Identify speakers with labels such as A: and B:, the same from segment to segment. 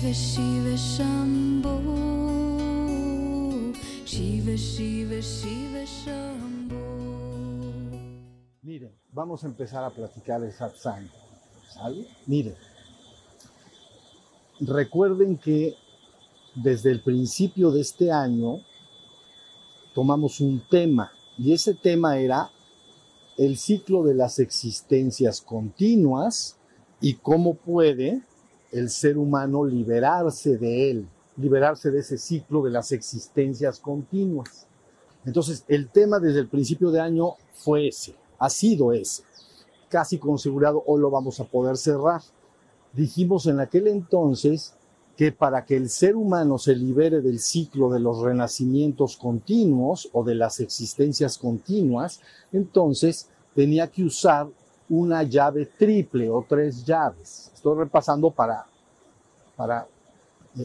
A: Shiva Shiva Shambho Shiva Shiva Shiva Shambho
B: Miren, vamos a empezar a platicar el satsang. ¿Sale? Miren, recuerden que desde el principio de este año tomamos un tema y ese tema era el ciclo de las existencias continuas y cómo puede el ser humano liberarse de él, liberarse de ese ciclo de las existencias continuas. Entonces, el tema desde el principio de año fue ese, ha sido ese. Casi con seguridad hoy lo vamos a poder cerrar. Dijimos en aquel entonces que para que el ser humano se libere del ciclo de los renacimientos continuos o de las existencias continuas, entonces tenía que usar una llave triple o tres llaves. Estoy repasando para, para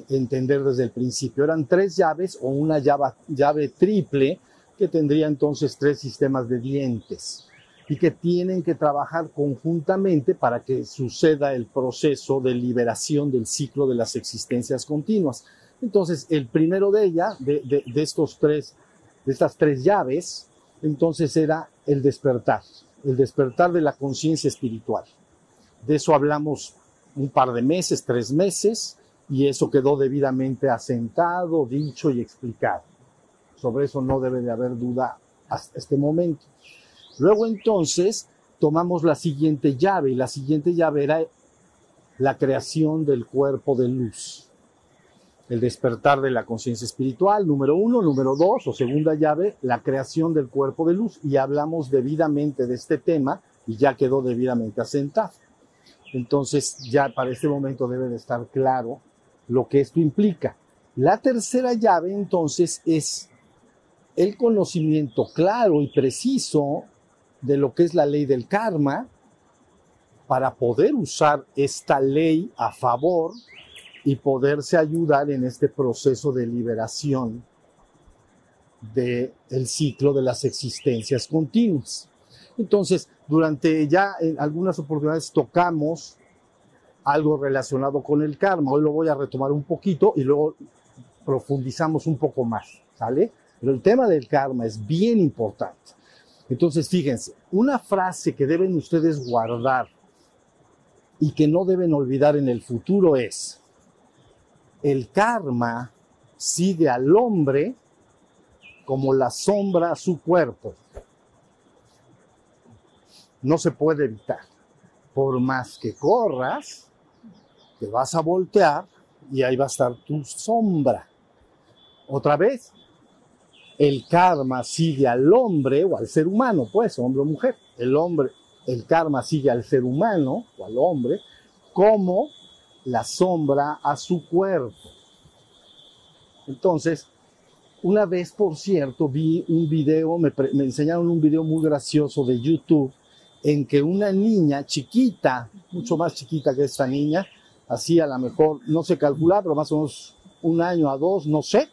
B: entender desde el principio. Eran tres llaves o una llave, triple que tendría entonces tres sistemas de dientes y que tienen que trabajar conjuntamente para que suceda el proceso de liberación del ciclo de las existencias continuas. Entonces, el primero de ella, de, de, de estos tres, de estas tres llaves, entonces era el despertar, el despertar de la conciencia espiritual. De eso hablamos un par de meses, tres meses, y eso quedó debidamente asentado, dicho y explicado. Sobre eso no debe de haber duda hasta este momento. Luego entonces tomamos la siguiente llave y la siguiente llave era la creación del cuerpo de luz. El despertar de la conciencia espiritual, número uno, número dos o segunda llave, la creación del cuerpo de luz. Y hablamos debidamente de este tema y ya quedó debidamente asentado. Entonces ya para este momento debe de estar claro lo que esto implica. La tercera llave entonces es el conocimiento claro y preciso de lo que es la ley del karma para poder usar esta ley a favor y poderse ayudar en este proceso de liberación del el ciclo de las existencias continuas. Entonces, durante ya en algunas oportunidades tocamos algo relacionado con el karma. Hoy lo voy a retomar un poquito y luego profundizamos un poco más, ¿sale? Pero el tema del karma es bien importante. Entonces, fíjense, una frase que deben ustedes guardar y que no deben olvidar en el futuro es, el karma sigue al hombre como la sombra a su cuerpo. No se puede evitar. Por más que corras, te vas a voltear y ahí va a estar tu sombra. Otra vez, el karma sigue al hombre o al ser humano, pues, hombre o mujer. El hombre, el karma sigue al ser humano o al hombre como la sombra a su cuerpo. Entonces, una vez, por cierto, vi un video, me, enseñaron un video muy gracioso de YouTube en que una niña chiquita, mucho más chiquita que esta niña, así a lo mejor, no se calcula, pero más o menos un año a dos, no sé,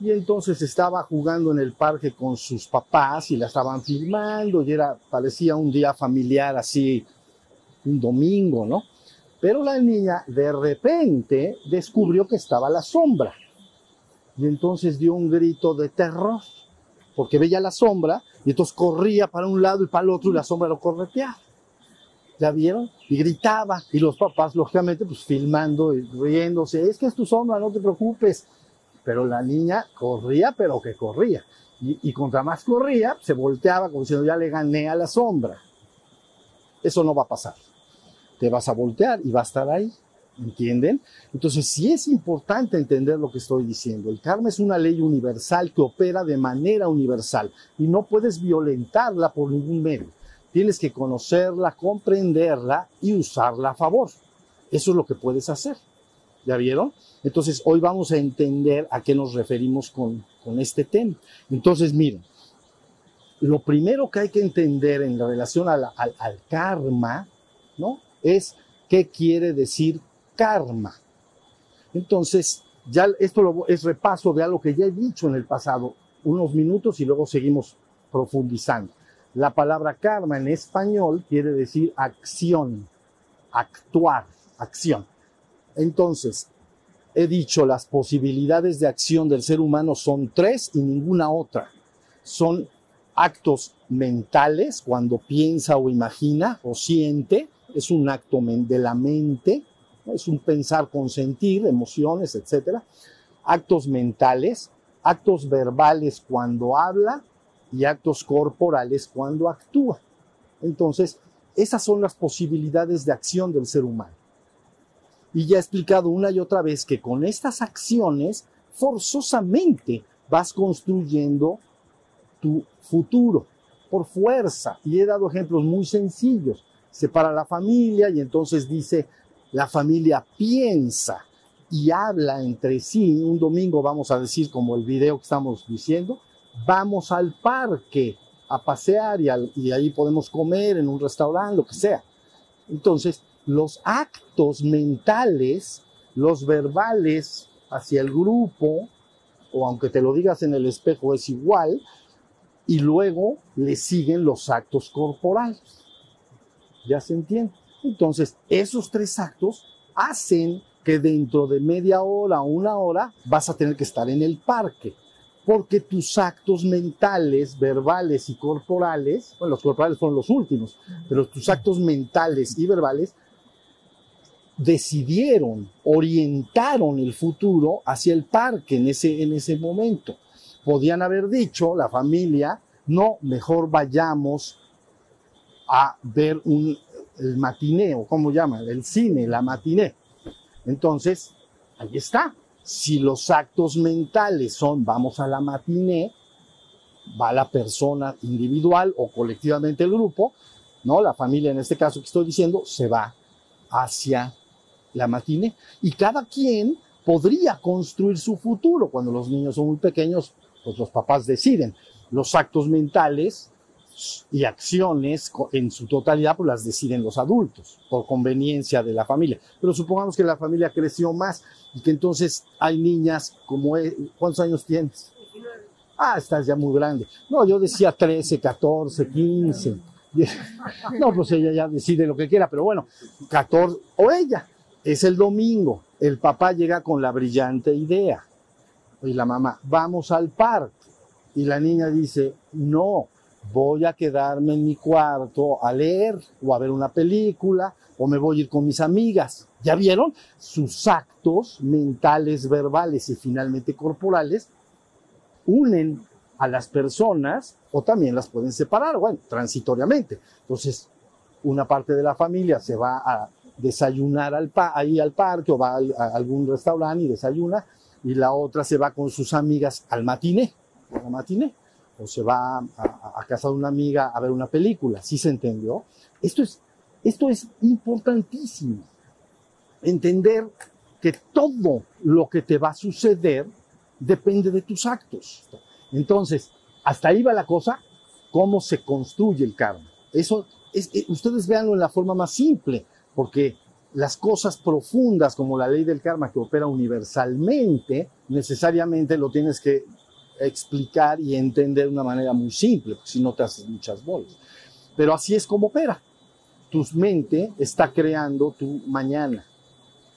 B: y entonces estaba jugando en el parque con sus papás y la estaban filmando y era, parecía un día familiar así, un domingo, ¿no? Pero la niña de repente descubrió que estaba la sombra y entonces dio un grito de terror porque veía la sombra y entonces corría para un lado y para el otro y la sombra lo correteaba. ¿Ya vieron? Y gritaba y los papás, lógicamente, pues filmando y riéndose, es que es tu sombra, no te preocupes pero la niña corría, pero que corría. Y, y, contra más corría, se volteaba como diciendo, ya le gané a la sombra. Eso no va a pasar. Te vas a voltear y va a estar ahí. ¿Entienden? Entonces, sí es importante entender lo que estoy diciendo. El karma es una ley universal que opera de manera universal y no puedes violentarla por ningún medio. Tienes que conocerla, comprenderla y usarla a favor. Eso es lo que puedes hacer. ¿Ya vieron? Entonces, hoy vamos a entender a qué nos referimos con, con este tema. Entonces, miren, lo primero que hay que entender en relación al, al, al karma, ¿no? Es qué quiere decir karma. Entonces, ya esto lo, es repaso de algo que ya he dicho en el pasado, unos minutos y luego seguimos profundizando. La palabra karma en español quiere decir acción, actuar, acción. Entonces, he dicho, las posibilidades de acción del ser humano son tres y ninguna otra. Son actos mentales, cuando piensa o imagina o siente, es un acto de la mente, es un pensar con sentir, emociones, etc. Actos mentales, actos verbales cuando habla y actos corporales cuando actúa. Entonces, esas son las posibilidades de acción del ser humano. Y ya he explicado una y otra vez que con estas acciones forzosamente vas construyendo tu futuro por fuerza. Y he dado ejemplos muy sencillos. Separa la familia y entonces dice, la familia piensa y habla entre sí. Un domingo vamos a decir, como el video que estamos diciendo, vamos al parque a pasear y, y ahí podemos comer en un restaurante, lo que sea. Entonces, los actos mentales, los verbales hacia el grupo, o aunque te lo digas en el espejo es igual, y luego le siguen los actos corporales. ¿Ya se entiende? Entonces, esos tres actos hacen que dentro de media hora o una hora vas a tener que estar en el parque, porque tus actos mentales, verbales y corporales, bueno, los corporales fueron los últimos, pero tus actos mentales y verbales decidieron, orientaron el futuro hacia el parque en ese, en ese momento podían haber dicho, la familia, no, mejor vayamos a ver un, el matiné, o como llaman, el cine, la matiné. Entonces, ahí está. Si los actos mentales son vamos a la matiné, va la persona individual o colectivamente el grupo, ¿no? La familia en este caso que estoy diciendo, se va hacia la matiné. Y cada quien podría construir su futuro. Cuando los niños son muy pequeños, pues los papás deciden. Los actos mentales y acciones en su totalidad pues las deciden los adultos por conveniencia de la familia. Pero supongamos que la familia creció más y que entonces hay niñas como... E, ¿Cuántos años tienes? Ah, estás ya muy grande. No, yo decía 13, 14, 15. No, pues ella ya decide lo que quiera, pero bueno, 14 o ella. Es el domingo. El papá llega con la brillante idea y la mamá, vamos al parque. Y la niña dice, no, voy a quedarme en mi cuarto a leer o a ver una película o me voy a ir con mis amigas. ¿Ya vieron? Sus actos mentales, verbales y finalmente corporales unen a las personas o también las pueden separar, bueno, transitoriamente. Entonces, una parte de la familia se va a desayunar al ahí al parque o va a algún restaurante y desayuna y la otra se va con sus amigas al matiné, matiné, o se va a, casa de una amiga a ver una película, ¿sí se entendió? Esto es, esto es importantísimo, entender que todo lo que te va a suceder depende de tus actos. Entonces, hasta ahí va la cosa, cómo se construye el karma. Eso es, eh, ustedes véanlo en la forma más simple, porque las cosas profundas como la ley del karma que opera universalmente, necesariamente lo tienes que explicar y entender de una manera muy simple, porque si no te haces muchas bolas. Pero así es como opera. Tu mente está creando tu mañana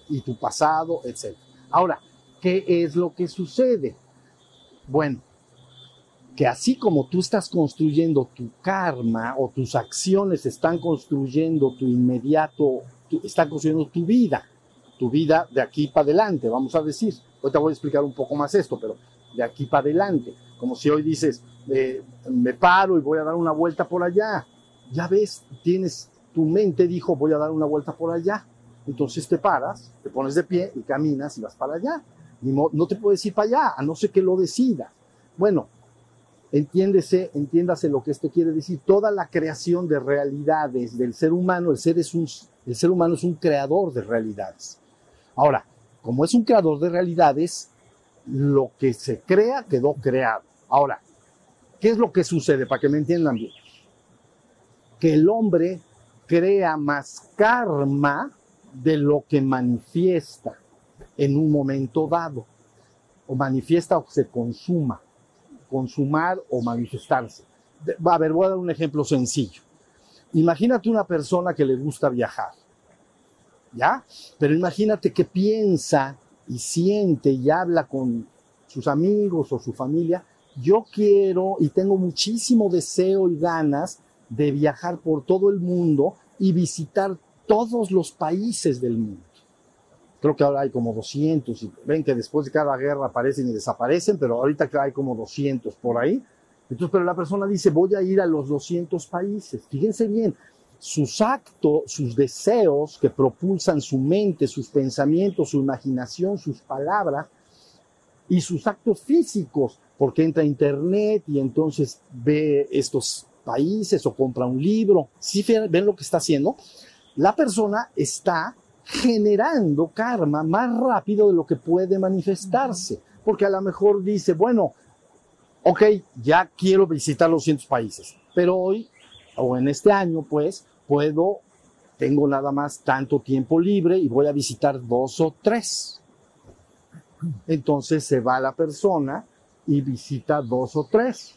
B: y tu pasado, etc. Ahora, ¿qué es lo que sucede? Bueno, que así como tú estás construyendo tu karma o tus acciones están construyendo tu inmediato está construyendo tu vida, tu vida de aquí para adelante, vamos a decir. Te voy a explicar un poco más esto, pero de aquí para adelante. Como si hoy dices, eh, me paro y voy a dar una vuelta por allá. Ya ves, tienes, tu mente dijo, voy a dar una vuelta por allá. Entonces te paras, te pones de pie y caminas y vas para allá. no te puedes ir para allá, a no ser que lo decidas. Bueno, entiéndese, entiéndase lo que esto quiere decir. Toda la creación de realidades del ser humano, el ser es un el ser humano es un creador de realidades. Ahora, como es un creador de realidades, lo que se crea quedó creado. Ahora, ¿qué es lo que sucede para que me entiendan bien? Que el hombre crea más karma de lo que manifiesta en un momento dado. O manifiesta o se consuma. Consumar o manifestarse. A ver, voy a dar un ejemplo sencillo. Imagínate una persona que le gusta viajar, ¿ya? Pero imagínate que piensa y siente y habla con sus amigos o su familia, yo quiero y tengo muchísimo deseo y ganas de viajar por todo el mundo y visitar todos los países del mundo. Creo que ahora hay como 200 y ven que después de cada guerra aparecen y desaparecen, pero ahorita hay como 200 por ahí. Entonces, pero la persona dice, voy a ir a los 200 países. Fíjense bien, sus actos, sus deseos que propulsan su mente, sus pensamientos, su imaginación, sus palabras y sus actos físicos, porque entra a internet y entonces ve estos países o compra un libro. ¿Sí ven lo que está haciendo? La persona está generando karma más rápido de lo que puede manifestarse. Porque a lo mejor dice, bueno, ok, ya quiero visitar los 100 países, pero hoy o en este año, pues, puedo, tengo nada más tanto tiempo libre y voy a visitar dos o tres. Entonces se va la persona y visita dos o tres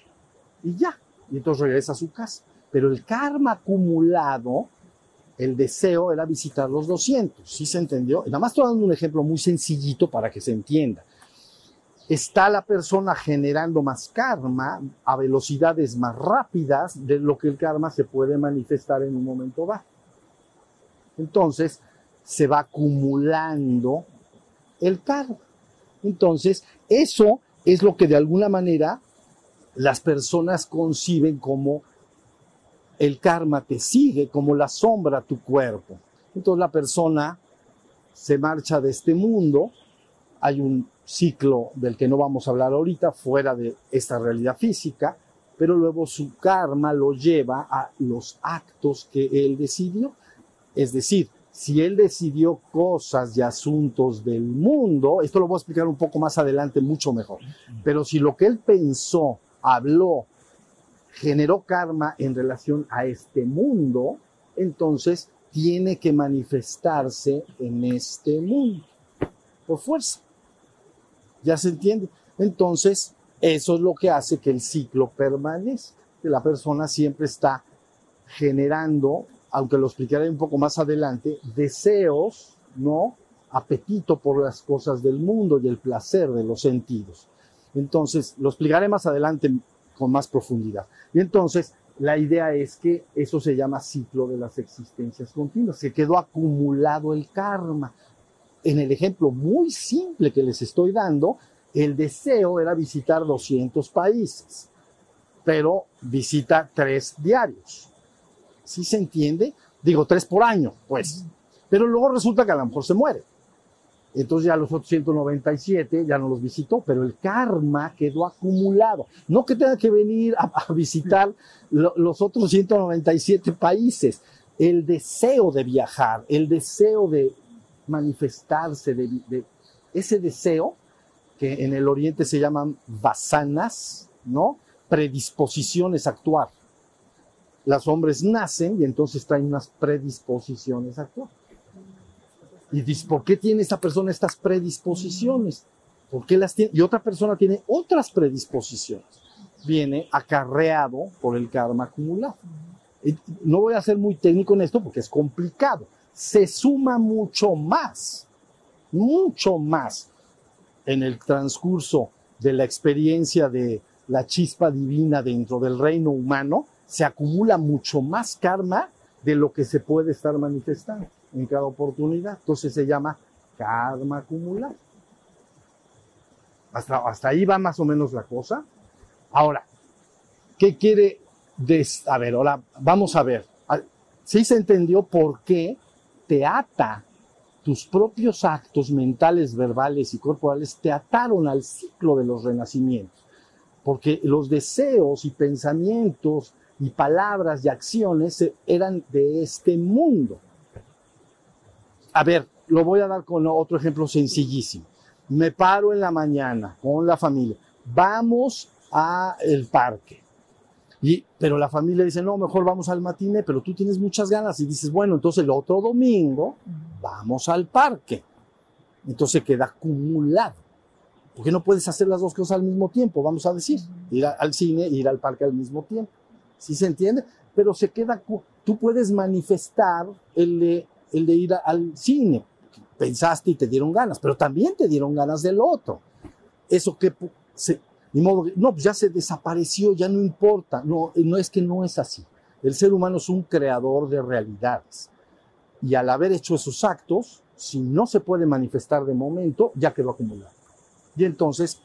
B: y ya, y entonces regresa a su casa. Pero el karma acumulado el deseo era visitar los 200, ¿sí se entendió? nada más estoy dando un ejemplo muy sencillito para que se entienda. Está la persona generando más karma a velocidades más rápidas de lo que el karma se puede manifestar en un momento dado. Entonces, se va acumulando el karma. Entonces, eso es lo que de alguna manera las personas conciben como el karma te sigue como la sombra a tu cuerpo. Entonces la persona se marcha de este mundo, hay un ciclo del que no vamos a hablar ahorita, fuera de esta realidad física, pero luego su karma lo lleva a los actos que él decidió. Es decir, si él decidió cosas y asuntos del mundo, esto lo voy a explicar un poco más adelante mucho mejor, pero si lo que él pensó, habló generó karma en relación a este mundo, entonces tiene que manifestarse en este mundo, por fuerza. ¿Ya se entiende? Entonces, eso es lo que hace que el ciclo permanezca, que la persona siempre está generando, aunque lo explicaré un poco más adelante, deseos, ¿no? Apetito por las cosas del mundo y el placer de los sentidos. Entonces, lo explicaré más adelante con más profundidad. Y entonces la idea es que eso se llama ciclo de las existencias continuas, se quedó acumulado el karma. En el ejemplo muy simple que les estoy dando, el deseo era visitar 200 países, pero visita tres diarios. ¿Sí se entiende? Digo, tres por año, pues. Pero luego resulta que a lo mejor se muere. Entonces ya los otros 197 ya no los visitó, pero el karma quedó acumulado. No que tenga que venir a, visitar los otros 197 países. El deseo de viajar, el deseo de manifestarse, de, ese deseo que en el oriente se llaman vasanas, ¿no? Predisposiciones a actuar. Los hombres nacen y entonces traen unas predisposiciones a actuar. Y dices, ¿por qué tiene esta persona estas predisposiciones? ¿Por qué las tiene? Y otra persona tiene otras predisposiciones. Viene acarreado por el karma acumulado. no voy a ser muy técnico en esto porque es complicado. Se suma mucho más, mucho más en el transcurso de la experiencia de la chispa divina dentro del reino humano, se acumula mucho más karma de lo que se puede estar manifestando en cada oportunidad. Entonces se llama karma acumulado. Hasta, ahí va más o menos la cosa. Ahora, ¿qué quiere? a ver, ahora vamos a ver. Ah, sí se entendió por qué te ata tus propios actos mentales, verbales y corporales, te ataron al ciclo de los renacimientos. Porque los deseos y pensamientos y palabras y acciones eran de este mundo. A ver, lo voy a dar con otro ejemplo sencillísimo. Me paro en la mañana con la familia. Vamos al parque. Y, pero la familia dice, no, mejor vamos al matine, pero tú tienes muchas ganas y dices, bueno, entonces el otro domingo vamos al parque. Entonces queda acumulado. Porque no puedes hacer las dos cosas al mismo tiempo, vamos a decir, ir al cine e ir al parque al mismo tiempo. ¿Sí se entiende? Pero se queda, tú puedes manifestar el, el de ir al cine, pensaste y te dieron ganas, pero también te dieron ganas del otro. Eso que se, ni modo, no, pues ya se desapareció, ya no importa. No, no es que no es así. El ser humano es un creador de realidades. Y al haber hecho esos actos, si no se puede manifestar de momento, ya quedó acumulado. Y entonces,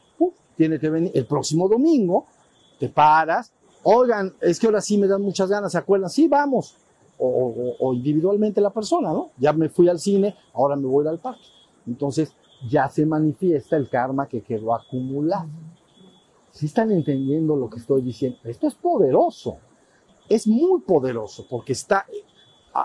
B: tiene que venir el próximo domingo, te paras, oigan, es que ahora sí me dan muchas ganas, ¿se acuerdan? Sí, vamos. O, individualmente la persona, ¿no? Ya me fui al cine, ahora me voy al parque. Entonces, ya se manifiesta el karma que quedó acumulado. Si están entendiendo lo que estoy diciendo, esto es poderoso. Es muy poderoso porque está,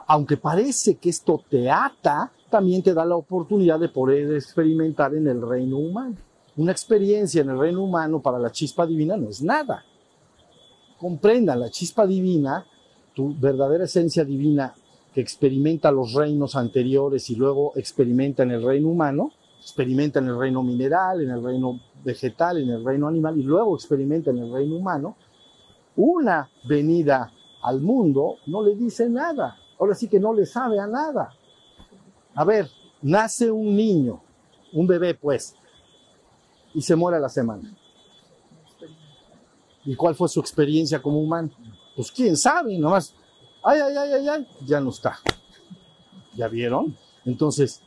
B: aunque parece que esto te ata, también te da la oportunidad de poder experimentar en el reino humano. Una experiencia en el reino humano para la chispa divina no es nada. Comprendan, la chispa divina, tu verdadera esencia divina que experimenta los reinos anteriores y luego experimenta en el reino humano, experimenta en el reino mineral, en el reino vegetal, en el reino animal y luego experimenta en el reino humano, una venida al mundo no le dice nada. Ahora sí que no le sabe a nada. A ver, nace un niño, un bebé pues, y se muere a la semana. ¿Y cuál fue su experiencia como humano? Pues quién sabe, nomás, ay, ay, ay, ay, ay, ya no está. ¿Ya vieron? Entonces,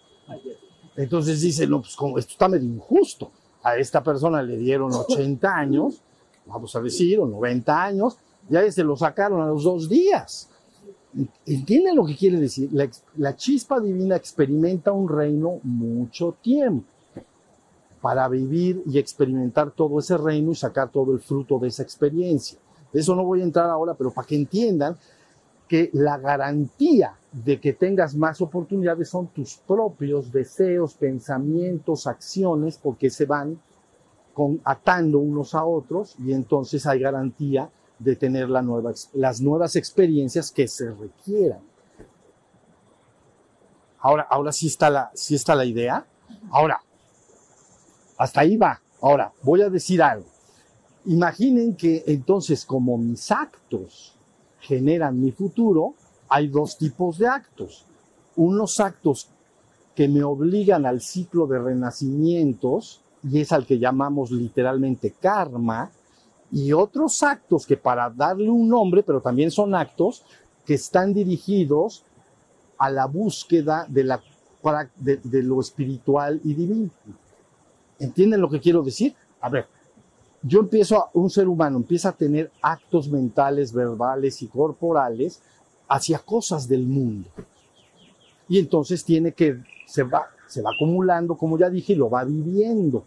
B: entonces dice, no, pues esto está medio injusto. A esta persona le dieron 80 años, vamos a decir, o 90 años, ya se lo sacaron a los dos días. ¿Entienden lo que quiere decir? La, chispa divina experimenta un reino mucho tiempo para vivir y experimentar todo ese reino y sacar todo el fruto de esa experiencia. De eso no voy a entrar ahora, pero para que entiendan que la garantía de que tengas más oportunidades son tus propios deseos, pensamientos, acciones, porque se van con, atando unos a otros y entonces hay garantía de tener la nueva, las nuevas experiencias que se requieran. Ahora, ahora sí está la, sí está la idea. Ahora, hasta ahí va. Ahora, voy a decir algo. Imaginen que entonces como mis actos generan mi futuro, hay dos tipos de actos. Unos actos que me obligan al ciclo de renacimientos, y es al que llamamos literalmente karma, y otros actos que para darle un nombre, pero también son actos que están dirigidos a la búsqueda de, la, lo espiritual y divino. ¿Entienden lo que quiero decir? A ver, yo empiezo, a, un ser humano empieza a tener actos mentales, verbales y corporales hacia cosas del mundo. Y entonces tiene que, se va, se va acumulando, como ya dije, y lo va viviendo.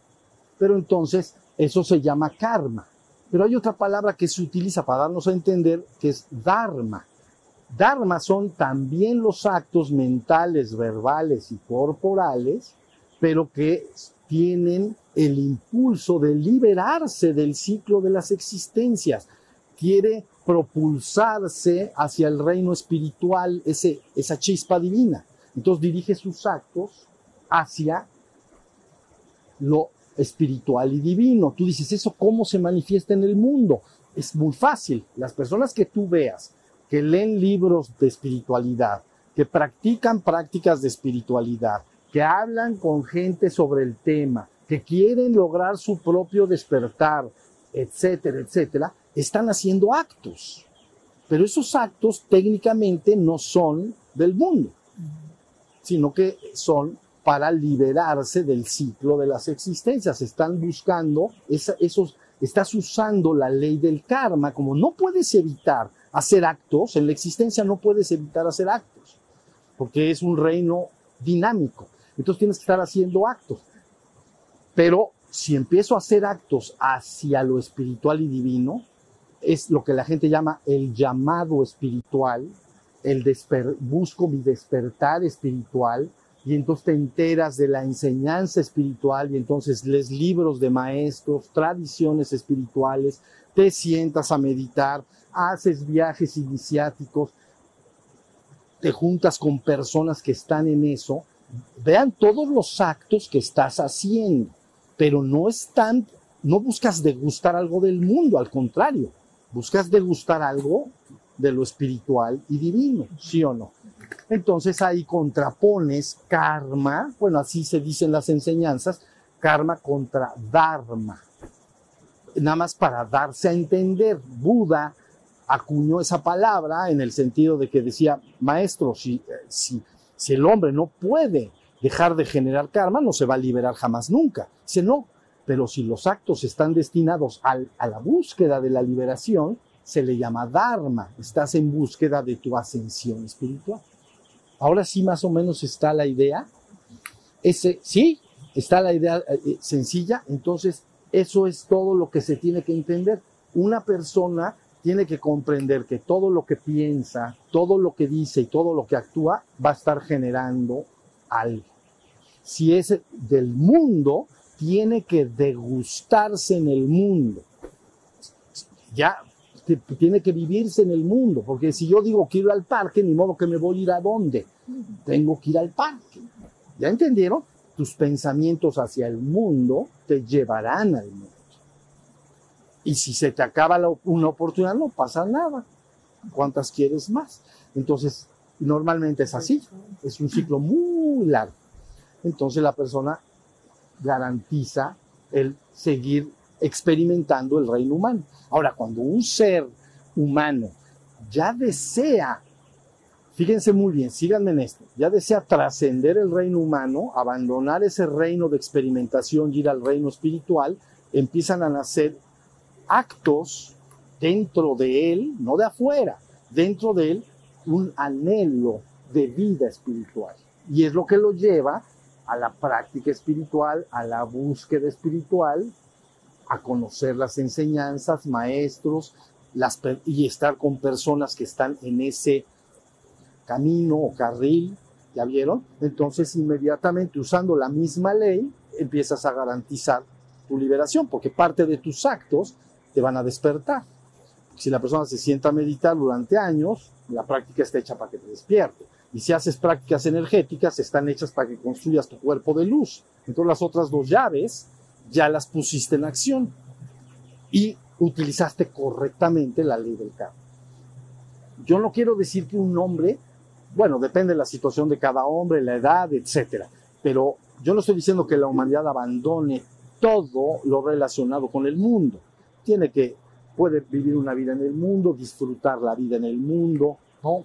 B: Pero entonces eso se llama karma. Pero hay otra palabra que se utiliza para darnos a entender que es dharma. Dharma son también los actos mentales, verbales y corporales, pero que tienen el impulso de liberarse del ciclo de las existencias. Quiere propulsarse hacia el reino espiritual, ese, esa chispa divina. Entonces dirige sus actos hacia lo espiritual y divino. Tú dices, ¿eso cómo se manifiesta en el mundo? Es muy fácil. Las personas que tú veas, que leen libros de espiritualidad, que practican prácticas de espiritualidad, que hablan con gente sobre el tema, que quieren lograr su propio despertar, etcétera, etcétera, están haciendo actos. Pero esos actos técnicamente no son del mundo, sino que son para liberarse del ciclo de las existencias. Están buscando esos, estás usando la ley del karma, como no puedes evitar hacer actos, en la existencia no puedes evitar hacer actos, porque es un reino dinámico. Entonces tienes que estar haciendo actos. Pero si empiezo a hacer actos hacia lo espiritual y divino, es lo que la gente llama el llamado espiritual, el busco mi despertar espiritual, y entonces te enteras de la enseñanza espiritual y entonces lees libros de maestros, tradiciones espirituales, te sientas a meditar, haces viajes iniciáticos, te juntas con personas que están en eso, vean todos los actos que estás haciendo, pero no están, no buscas degustar algo del mundo, al contrario, buscas degustar algo de lo espiritual y divino, ¿sí o no? Entonces ahí contrapones karma, bueno, así se dicen las enseñanzas, karma contra dharma. Nada más para darse a entender, Buda acuñó esa palabra en el sentido de que decía, maestro, si, si, si el hombre no puede dejar de generar karma, no se va a liberar jamás nunca. Dice, no, pero si los actos están destinados a la búsqueda de la liberación, se le llama Dharma, estás en búsqueda de tu ascensión espiritual. Ahora sí más o menos está la idea. Ese, sí, está la idea eh, sencilla, entonces eso es todo lo que se tiene que entender. Una persona tiene que comprender que todo lo que piensa, todo lo que dice y todo lo que actúa va a estar generando algo. Si es del mundo, tiene que degustarse en el mundo. Ya tiene que vivirse en el mundo, porque si yo digo quiero ir al parque, ni modo que me voy a ir a dónde. Tengo que ir al parque. ¿Ya entendieron? Tus pensamientos hacia el mundo te llevarán al mundo. Y si se te acaba una oportunidad, no pasa nada. ¿Cuántas quieres más? Entonces, normalmente es así. Es un ciclo muy largo. Entonces la persona garantiza el seguir experimentando el reino humano. Ahora, cuando un ser humano ya desea, fíjense muy bien, síganme en esto, ya desea trascender el reino humano, abandonar ese reino de experimentación y ir al reino espiritual, empiezan a nacer actos dentro de él, no de afuera, dentro de él, un anhelo de vida espiritual. Y es lo que lo lleva a la práctica espiritual, a la búsqueda espiritual, a conocer las enseñanzas, maestros, las, y estar con personas que están en ese camino o carril, ¿ya vieron? Entonces inmediatamente usando la misma ley empiezas a garantizar tu liberación, porque parte de tus actos te van a despertar. Si la persona se sienta a meditar durante años, la práctica está hecha para que te despierte. Y si haces prácticas energéticas, están hechas para que construyas tu cuerpo de luz. Entonces las otras dos llaves ya las pusiste en acción y utilizaste correctamente la ley del karma. Yo no quiero decir que un hombre, bueno, depende de la situación de cada hombre, la edad, etcétera, pero yo no estoy diciendo que la humanidad abandone todo lo relacionado con el mundo. Tiene que, puede vivir una vida en el mundo, disfrutar la vida en el mundo,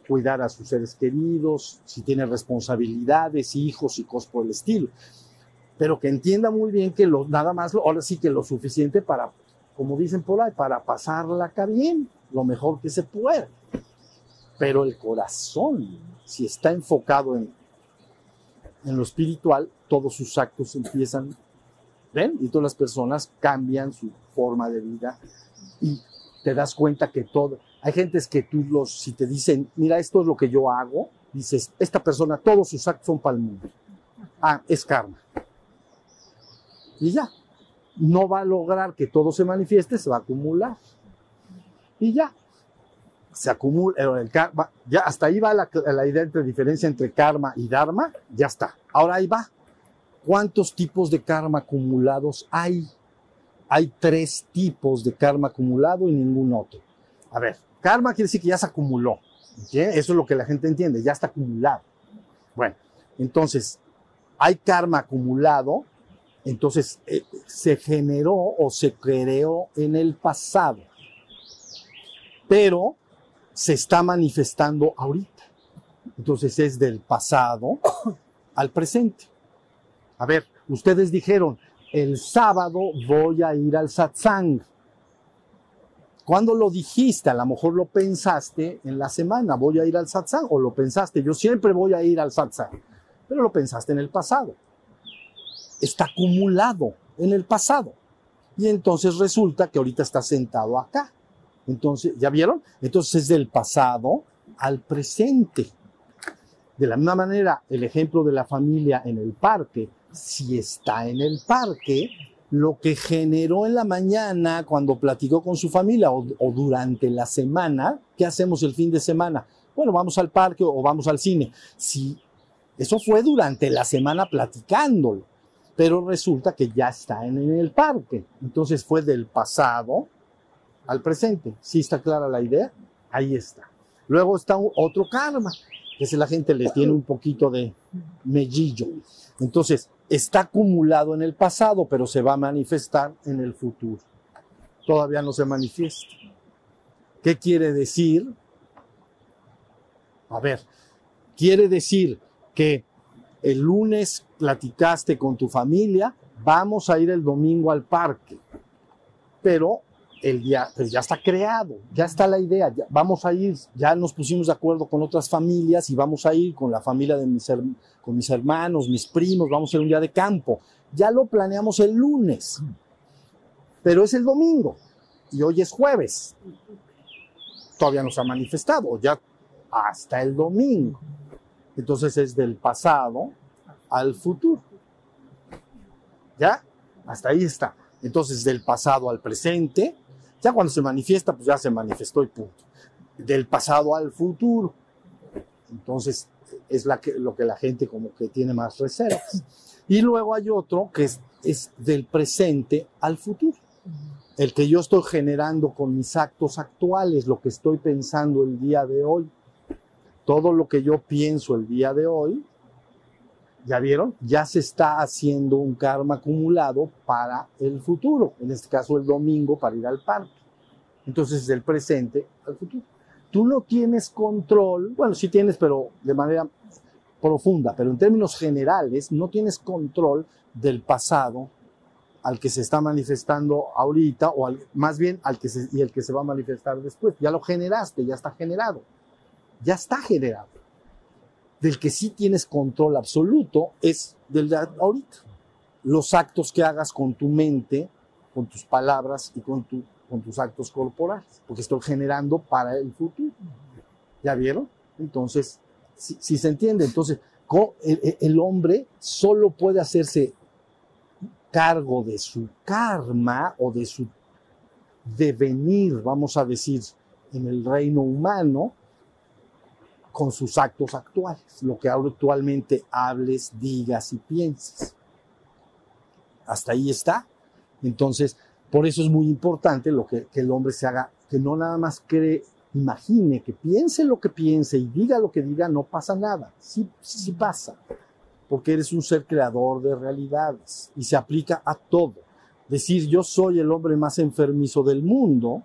B: cuidar a sus seres queridos, si tiene responsabilidades, hijos y cosas por el estilo pero que entienda muy bien que lo, nada más, ahora sí que lo suficiente para, como dicen por ahí, para pasarla acá bien, lo mejor que se puede. Pero el corazón, si está enfocado en, en lo espiritual, todos sus actos empiezan, ¿ven? Y todas las personas cambian su forma de vida y te das cuenta que todo, hay gentes que tú los, si te dicen, mira, esto es lo que yo hago, dices, esta persona, todos sus actos son para el mundo. Ah, es karma y ya. No va a lograr que todo se manifieste, se va a acumular. Y ya. Se acumula karma. Ya hasta ahí va la, la idea entre diferencia entre karma y dharma. Ya está. Ahora ahí va. ¿Cuántos tipos de karma acumulados hay? Hay tres tipos de karma acumulado y ningún otro. A ver, karma quiere decir que ya se acumuló. Eso es lo que la gente entiende, ya está acumulado. Bueno, entonces, hay karma acumulado entonces, eh, se generó o se creó en el pasado, pero se está manifestando ahorita. Entonces es del pasado al presente. A ver, ustedes dijeron, el sábado voy a ir al satsang. Cuando lo dijiste, a lo mejor lo pensaste en la semana, voy a ir al satsang, o lo pensaste, yo siempre voy a ir al satsang, pero lo pensaste en el pasado está acumulado en el pasado. Y entonces resulta que ahorita está sentado acá. Entonces, ¿ya vieron? Entonces es del pasado al presente. De la misma manera, el ejemplo de la familia en el parque, si está en el parque, lo que generó en la mañana cuando platicó con su familia o, durante la semana, ¿qué hacemos el fin de semana? Bueno, vamos al parque o vamos al cine. Si eso fue durante la semana platicándolo pero resulta que ya está en el parque. Entonces fue del pasado al presente. ¿Sí está clara la idea? Ahí está. Luego está otro karma. que si la gente le tiene un poquito de mellillo. Entonces, está acumulado en el pasado, pero se va a manifestar en el futuro. Todavía no se manifiesta. ¿Qué quiere decir? A ver, quiere decir que el lunes platicaste con tu familia, vamos a ir el domingo al parque, pero el día, pues ya está creado, ya está la idea, ya, vamos a ir, ya nos pusimos de acuerdo con otras familias y vamos a ir con la familia de mis, con mis hermanos, mis primos, vamos a ir un día de campo. Ya lo planeamos el lunes, pero es el domingo y hoy es jueves. Todavía no se ha manifestado, ya hasta el domingo. Entonces es del pasado al futuro. ¿Ya? Hasta ahí está. Entonces del pasado al presente ya cuando se manifiesta, pues ya se manifestó y punto. Del pasado al futuro. Entonces, es lo que la gente como que tiene más reservas. Y luego hay otro que es, es del presente al futuro. El que yo estoy generando con mis actos actuales, lo que estoy pensando el día de hoy. Todo lo que yo pienso el día de hoy, ¿ya vieron? Ya se está haciendo un karma acumulado para el futuro. En este caso, el domingo para ir al parque. Entonces, del presente al futuro. Tú no tienes control, bueno, sí tienes, pero de manera profunda, pero en términos generales, no tienes control del pasado al que se está manifestando ahorita, o al, más bien al que y el que se va a manifestar después. Ya lo generaste, ya está generado. Ya está generado. Del que sí tienes control absoluto es del de ahorita. Los actos que hagas con tu mente, con tus palabras y con con tus actos corporales, porque estoy generando para el futuro. ¿Ya vieron? Entonces, si, se entiende, entonces el hombre solo puede hacerse cargo de su karma o de su devenir, vamos a decir, en el reino humano, con sus actos actuales, lo que actualmente hables, digas y pienses. Hasta ahí está. Entonces, por eso es muy importante lo que, el hombre se haga, que no nada más cree, imagine, que piense lo que piense y diga lo que diga, no pasa nada. Sí, sí pasa, porque eres un ser creador de realidades y se aplica a todo. Decir yo soy el hombre más enfermizo del mundo,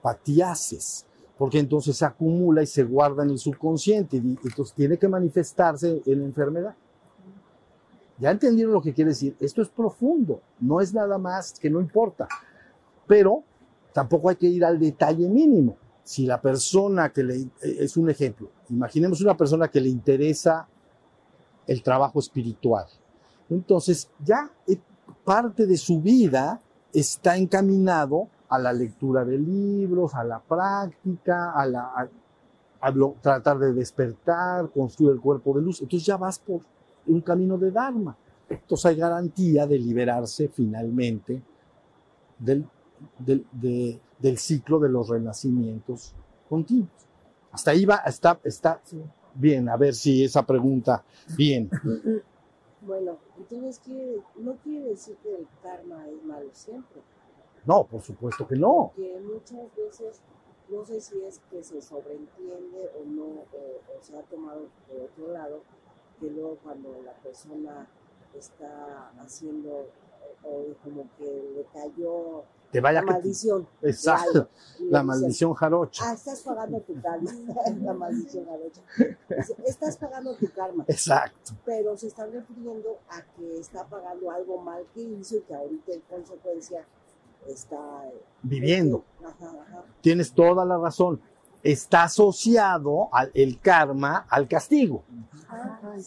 B: patiaces, porque entonces se acumula y se guarda en el subconsciente y entonces tiene que manifestarse en enfermedad. Ya entendieron lo que quiere decir. Esto es profundo, no es nada más que no importa. Pero tampoco hay que ir al detalle mínimo. Si la persona que le es un ejemplo, imaginemos una persona que le interesa el trabajo espiritual. Entonces, ya eh, parte de su vida está encaminado a la lectura de libros, a la práctica, a, la, tratar de despertar, construir el cuerpo de luz. Entonces ya vas por un camino de Dharma. Entonces hay garantía de liberarse finalmente del, del, ciclo de los renacimientos continuos. Hasta ahí va, está, está bien, a ver si esa pregunta, bien.
C: Bueno, entonces no quiere decir que el karma es malo siempre.
B: No, por supuesto que no.
C: Porque muchas veces, no sé si es que se sobreentiende o no, o, o se ha tomado por otro lado, que luego cuando la persona está haciendo o como que le cayó
B: te vaya
C: la maldición.
B: Exacto. la maldición jarocha.
C: Ah, estás pagando tu karma. la maldición jarocha. Estás pagando tu karma.
B: Exacto.
C: Pero se están refiriendo a que está pagando algo mal que hizo y que ahorita en consecuencia está
B: eh, viviendo. Tienes toda la razón está asociado al, el karma al castigo.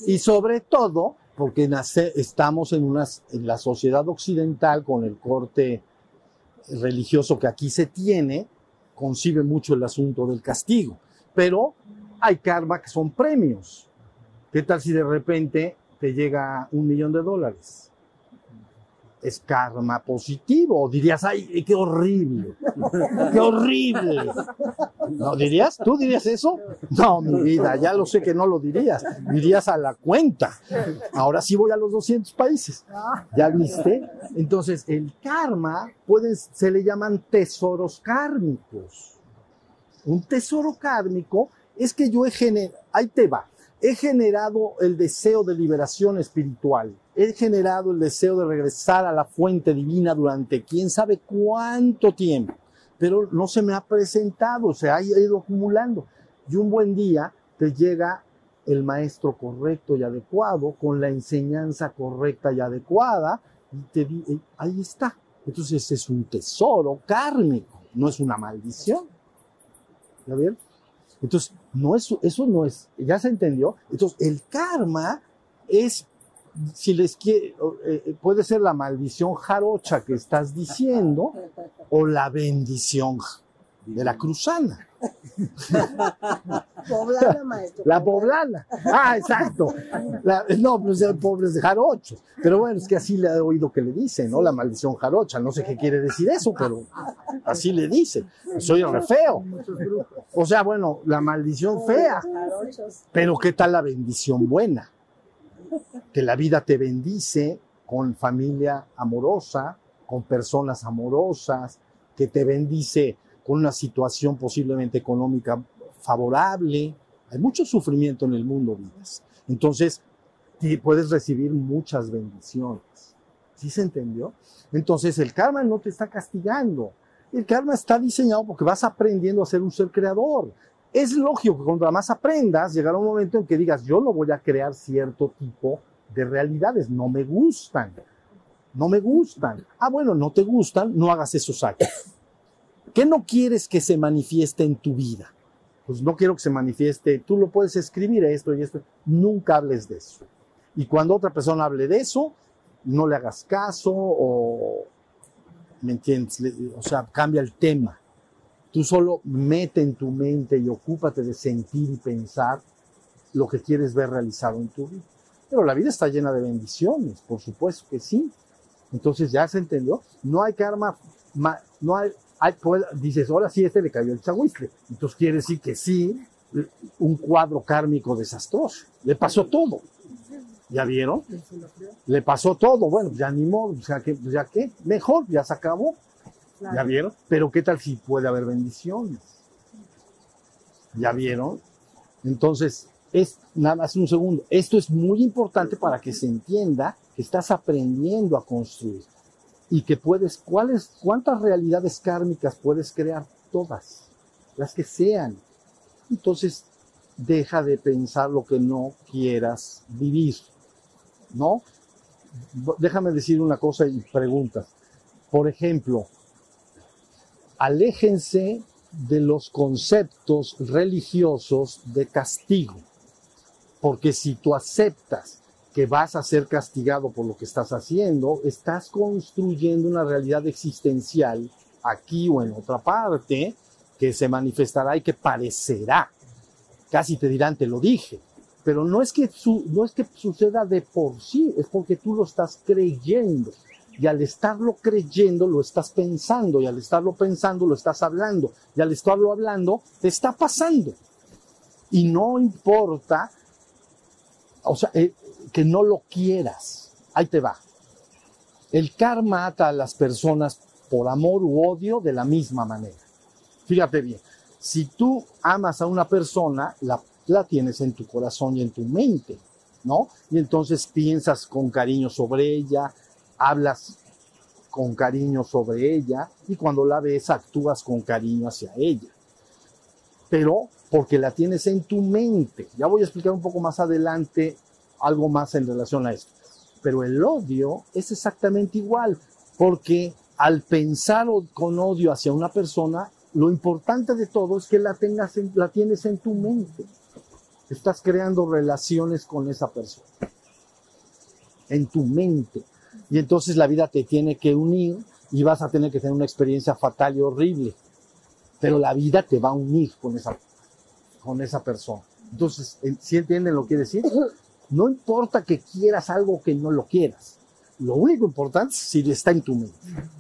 B: Y sobre todo, porque nace, estamos en, una, en la sociedad occidental con el corte religioso que aquí se tiene, concibe mucho el asunto del castigo. Pero hay karma que son premios. ¿Qué tal si de repente te llega un millón de dólares? Es karma positivo. Dirías, ay, qué horrible, qué horrible. ¿No dirías? ¿Tú dirías eso? No, mi vida, ya lo sé que no lo dirías. Dirías a la cuenta. Ahora sí voy a los 200 países. ¿Ya viste? Entonces, el karma puede, se le llaman tesoros kármicos. Un tesoro kármico es que yo he generado, ahí te va, he generado el deseo de liberación espiritual, he generado el deseo de regresar a la fuente divina durante quién sabe cuánto tiempo, pero no se me ha presentado, se ha ido acumulando. Y un buen día te llega el maestro correcto y adecuado, con la enseñanza correcta y adecuada, y te di- ahí está. Entonces es un tesoro kármico, no es una maldición. ¿Ya? Entonces, no es, eso no es, ya se entendió. Entonces, el karma es, si les quiere, eh, puede ser la maldición jarocha que estás diciendo o la bendición de la cruzana.
C: Poblana, maestro.
B: La poblana. Ah, exacto. La- no, pues el pobre es de jarocho. Pero bueno, es que así le he oído que le dicen, ¿no? La maldición jarocha. No sé qué quiere decir eso, pero así le dicen. Soy re feo. O sea, bueno, la maldición fea. Pero ¿qué tal la bendición buena? Que la vida te bendice con familia amorosa, con personas amorosas, que te bendice con una situación posiblemente económica favorable. Hay mucho sufrimiento en el mundo, vidas. Entonces, puedes recibir muchas bendiciones. ¿Sí se entendió? Entonces, el karma no te está castigando. El karma está diseñado porque vas aprendiendo a ser un ser creador. Es lógico que cuando más aprendas, llegará un momento en que digas, yo no voy a crear cierto tipo de realidades, no me gustan, no me gustan. Ah, bueno, no te gustan, no hagas esos actos. ¿Qué no quieres que se manifieste en tu vida? Pues no quiero que se manifieste, tú lo puedes escribir esto y esto, nunca hables de eso. Y cuando otra persona hable de eso, no le hagas caso o, ¿me entiendes? O sea, cambia el tema. Tú solo mete en tu mente y ocúpate de sentir y pensar lo que quieres ver realizado en tu vida. Pero la vida está llena de bendiciones, por supuesto que sí. Entonces ya se entendió. No hay karma, ma- no hay, hay pues, dices, ahora sí, este le cayó el chahuistle. Entonces quiere decir que sí, un cuadro kármico desastroso. Le pasó todo. ¿Ya vieron? Le pasó todo. Bueno, ya ni modo, o sea, que, pues, ya qué, mejor, ya se acabó. ¿Ya vieron? Pero ¿qué tal si puede haber bendiciones? ¿Ya vieron? Entonces, es nada más un segundo. Esto es muy importante para que se entienda que estás aprendiendo a construir y que puedes, ¿cuáles, cuántas realidades kármicas puedes crear? Todas, las que sean. Entonces, deja de pensar lo que no quieras vivir, ¿no? Déjame decir una cosa y preguntas. Por ejemplo, aléjense de los conceptos religiosos de castigo, porque si tú aceptas que vas a ser castigado por lo que estás haciendo, estás construyendo una realidad existencial aquí o en otra parte que se manifestará y que parecerá. Casi te dirán, te lo dije, pero no es que, su- no es que suceda de por sí, es porque tú lo estás creyendo. Y al estarlo creyendo, lo estás pensando, y al estarlo pensando, lo estás hablando, y al estarlo hablando, te está pasando. Y no importa, o sea, no lo quieras. Ahí te va. El karma ata a las personas por amor u odio de la misma manera. Fíjate bien, si tú amas a una persona, la, la tienes en tu corazón y en tu mente, ¿no? Y entonces piensas con cariño sobre ella, hablas con cariño sobre ella y cuando la ves actúas con cariño hacia ella. Pero porque la tienes en tu mente. Ya voy a explicar un poco más adelante algo más en relación a esto. Pero el odio es exactamente igual, porque al pensar con odio hacia una persona, lo importante de todo es que la, tengas en- la tienes en tu mente. Estás creando relaciones con esa persona. En tu mente. Y entonces la vida te tiene que unir y vas a tener que tener una experiencia fatal y horrible. Pero la vida te va a unir con esa, con esa persona. Entonces, si entienden lo que quiere decir? No importa que quieras algo que no lo quieras. Lo único importante es si está en tu mente.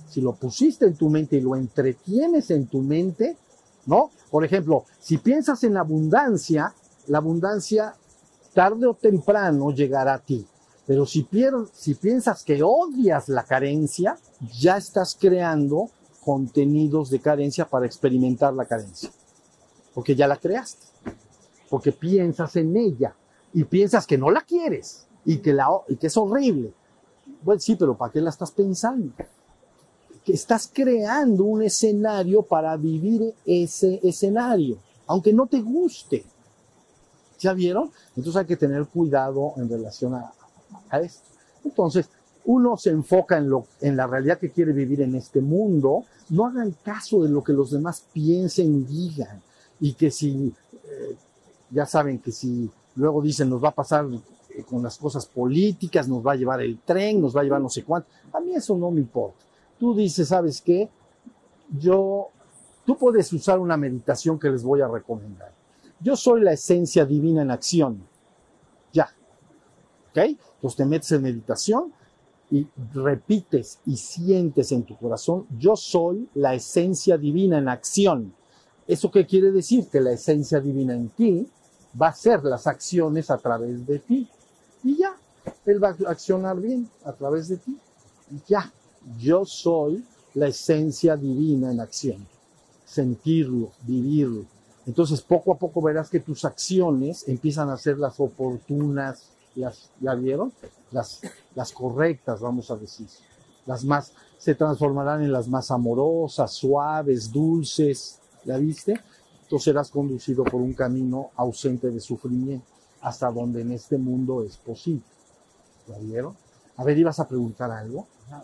B: Si lo pusiste en tu mente y lo entretienes en tu mente, ¿no? Por ejemplo, si piensas en abundancia, la abundancia tarde o temprano llegará a ti. Pero si, si piensas que odias la carencia, ya estás creando contenidos de carencia para experimentar la carencia. Porque ya la creaste. porque piensas en ella y piensas que no la quieres y que, la, y que es horrible. Bueno, sí, pero ¿para qué la estás pensando? Que estás creando un escenario para vivir ese escenario, aunque no te guste. ¿Ya vieron? Entonces hay que tener cuidado en relación a, esto. Entonces, uno se enfoca en, lo, en la realidad que quiere vivir en este mundo, no hagan caso de lo que los demás piensen y digan. Y que si, eh, ya saben que si luego dicen nos va a pasar eh, con las cosas políticas, nos va a llevar el tren, nos va a llevar no sé cuánto, a mí eso no me importa. Tú dices, ¿sabes qué? Yo, tú puedes usar una meditación que les voy a recomendar. Yo soy la esencia divina en acción. Ya. ¿Ok? Entonces te metes en meditación y repites y sientes en tu corazón, yo soy la esencia divina en acción. ¿Eso qué quiere decir? Que la esencia divina en ti va a hacer las acciones a través de ti. Y ya, Él va a accionar bien a través de ti. Y ya, yo soy la esencia divina en acción. Sentirlo, vivirlo. Entonces, poco a poco verás que tus acciones empiezan a ser las oportunas, las, ¿ya vieron? Las, las correctas, vamos a decir. Las más, se transformarán en las más amorosas, suaves, dulces, ¿ya viste? Tú serás conducido por un camino ausente de sufrimiento, hasta donde en este mundo es posible. ¿Ya vieron? A ver, ibas a preguntar algo.
D: Ajá.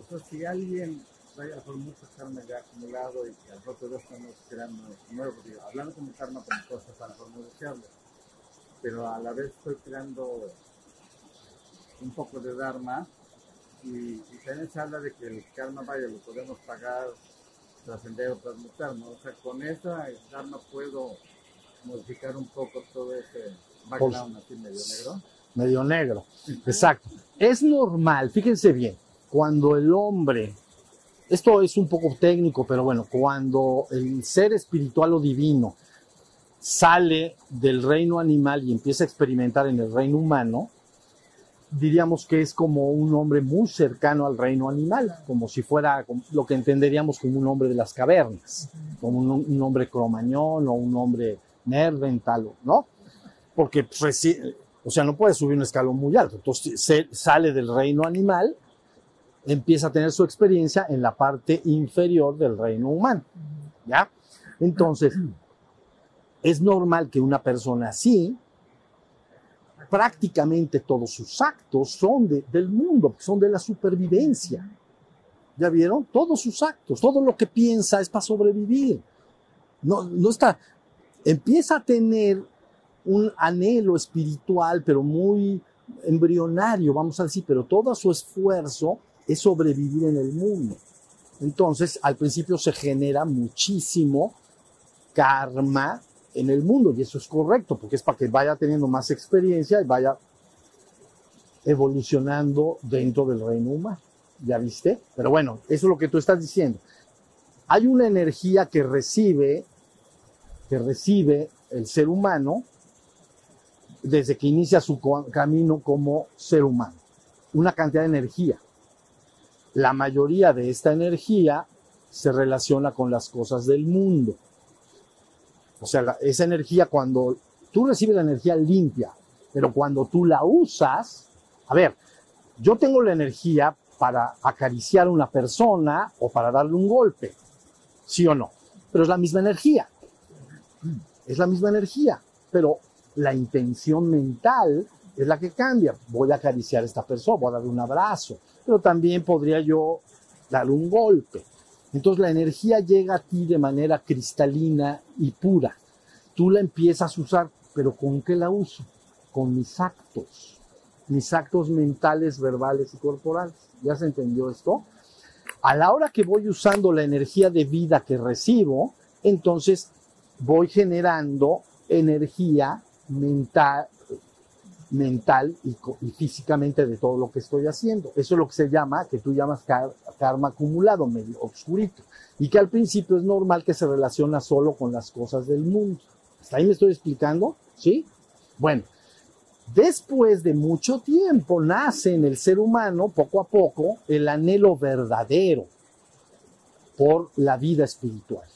D: O sea, si alguien vaya por mucho karma ya acumulado y que al de esto no creando nuevo, digo, hablando karma como cosas a lo mejor no deseables, pero a la vez estoy creando un poco de dharma y, y también se habla de que el karma, vaya, lo podemos pagar, trascender o transmutar, ¿no? O sea, con esa dharma puedo modificar un poco todo ese background así medio negro.
B: medio negro. Exacto. Es normal, fíjense bien, cuando el hombre, esto es un poco técnico, pero bueno, cuando el ser espiritual o divino sale del reino animal y empieza a experimentar en el reino humano, diríamos que es como un hombre muy cercano al reino animal, como si fuera lo que entenderíamos como un hombre de las cavernas, como un, hombre cromañón o un hombre nerdental, ¿no? Porque pues, o sea, no puede subir un escalón muy alto. Entonces se, sale del reino animal, empieza a tener su experiencia en la parte inferior del reino humano. ¿Ya? Entonces, es normal que una persona así, prácticamente todos sus actos son de, del mundo, son de la supervivencia. ¿Ya vieron? Todos sus actos, todo lo que piensa es para sobrevivir. No, no está, empieza a tener un anhelo espiritual, pero muy embrionario, vamos a decir, pero todo su esfuerzo es sobrevivir en el mundo. Entonces, al principio se genera muchísimo karma en el mundo y eso es correcto, porque es para que vaya teniendo más experiencia y vaya evolucionando dentro del reino humano. ¿Ya viste? Pero bueno, eso es lo que tú estás diciendo. Hay una energía que recibe, que recibe el ser humano desde que inicia su camino como ser humano. Una cantidad de energía. La mayoría de esta energía se relaciona con las cosas del mundo. O sea, esa energía cuando tú recibes la energía limpia, pero cuando tú la usas, a ver, yo tengo la energía para acariciar a una persona o para darle un golpe, sí o no, pero es la misma energía. Es la misma energía, pero la intención mental es la que cambia. Voy a acariciar a esta persona, voy a darle un abrazo, pero también podría yo darle un golpe. Entonces la energía llega a ti de manera cristalina y pura. Tú la empiezas a usar, pero ¿con qué la uso? Con mis actos, mis actos mentales, verbales y corporales. ¿Ya se entendió esto? A la hora que voy usando la energía de vida que recibo, entonces voy generando energía mental, mental y, físicamente de todo lo que estoy haciendo. Eso es lo que se llama, que tú llamas karma acumulado, medio obscurito, y que al principio es normal que se relaciona solo con las cosas del mundo. ¿Hasta ahí me estoy explicando? ¿Sí? Bueno, después de mucho tiempo nace en el ser humano, poco a poco, el anhelo verdadero por la vida espiritual.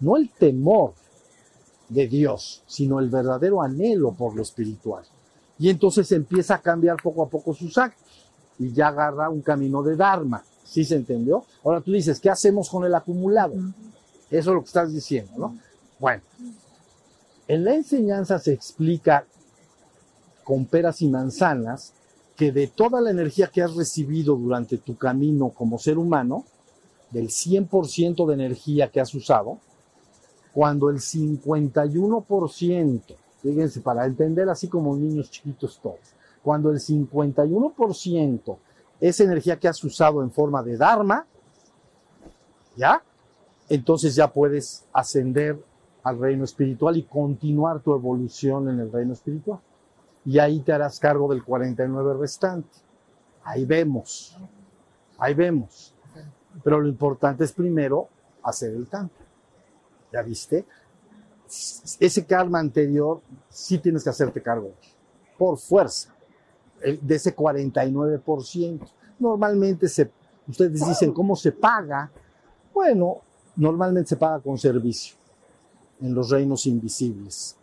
B: No el temor, de Dios, sino el verdadero anhelo por lo espiritual. Y entonces empieza a cambiar poco a poco sus actos y ya agarra un camino de Dharma. ¿Sí se entendió? Ahora tú dices, ¿qué hacemos con el acumulado? Eso es lo que estás diciendo, ¿no? Bueno, en la enseñanza se explica con peras y manzanas que de toda la energía que has recibido durante tu camino como ser humano, del 100% de energía que has usado, cuando el 51%, fíjense, para entender así como niños chiquitos todos, cuando el 51% es energía que has usado en forma de Dharma, ¿ya? Entonces ya puedes ascender al reino espiritual y continuar tu evolución en el reino espiritual. Y ahí te harás cargo del 49 restante. Ahí vemos, ahí vemos. Pero lo importante es primero hacer el cambio. ¿Ya viste? Ese karma anterior sí tienes que hacerte cargo por fuerza de ese 49%. Normalmente se, ustedes dicen, ¿cómo se paga? Bueno, normalmente se paga con servicio en los reinos invisibles,